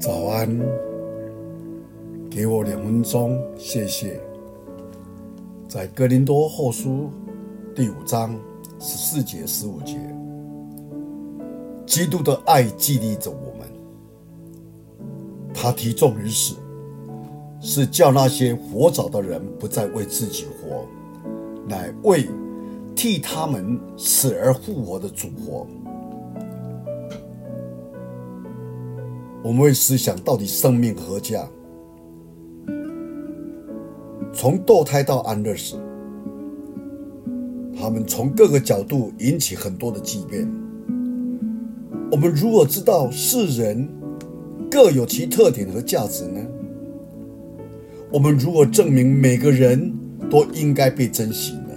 早安，给我两分钟，谢谢。在哥林多后书第五章十四节、十五节，基督的爱激励着我们。他提众人死，是叫那些活着的人不再为自己活，乃为替他们死而复活的主活。我们会思想到底生命何价？从堕胎到安乐死，他们从各个角度引起很多的激辩。我们如何知道世人各有其特点和价值呢？我们如何证明每个人都应该被珍惜呢？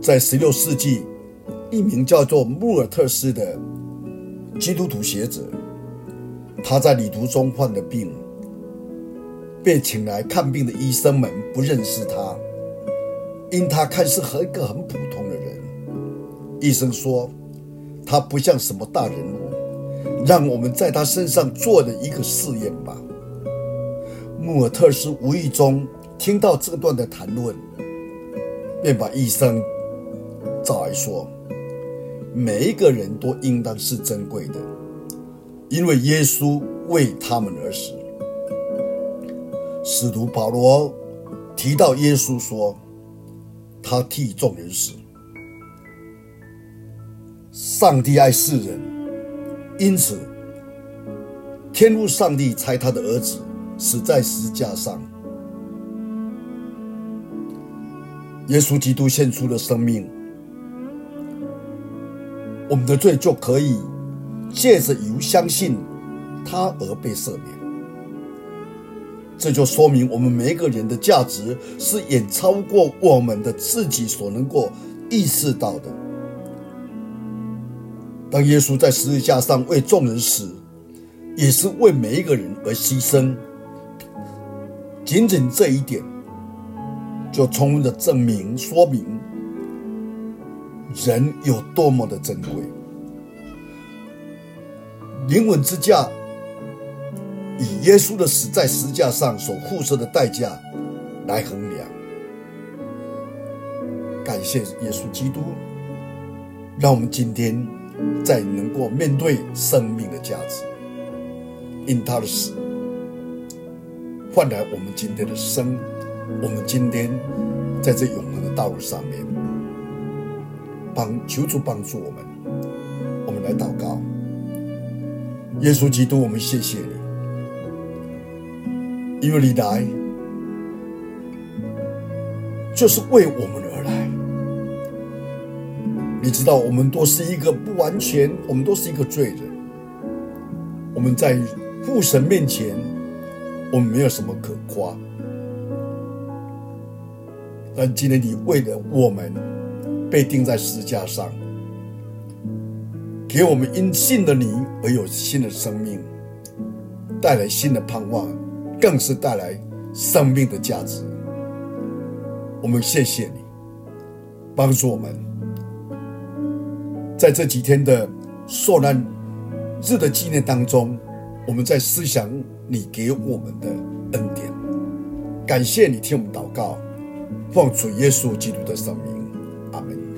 在十六世纪，一名叫做穆尔特斯的。基督徒学者，他在旅途中患了病，被请来看病的医生们不认识他，因他看似和一个很普通的人。医生说，他不像什么大人物，让我们在他身上做了一个试验吧。穆尔特斯无意中听到这段的谈论，便把医生找来说。每一个人都应当是珍贵的，因为耶稣为他们而死。使徒保罗提到耶稣说：“他替众人死。”上帝爱世人，因此天父上帝差他的儿子死在十字架上。耶稣基督献出了生命。我们的罪就可以借着由相信他而被赦免，这就说明我们每一个人的价值是远超过我们的自己所能够意识到的。当耶稣在十字架上为众人死，也是为每一个人而牺牲。仅仅这一点，就充分的证明说明。人有多么的珍贵，灵魂之价以耶稣的死在十架上所付出的代价来衡量。感谢耶稣基督，让我们今天再能够面对生命的价值，因他的死换来我们今天的生，我们今天在这永恒的道路上面。帮求主帮助我们，我们来祷告。耶稣基督，我们谢谢你，因为你来就是为我们而来。你知道，我们都是一个不完全，我们都是一个罪人。我们在父神面前，我们没有什么可夸。但今天你为了我们。被钉在十字架上，给我们因信的你而有新的生命，带来新的盼望，更是带来生命的价值。我们谢谢你，帮助我们，在这几天的受难日的纪念当中，我们在思想你给我们的恩典。感谢你听我们祷告，奉主耶稣基督的圣名。Amen.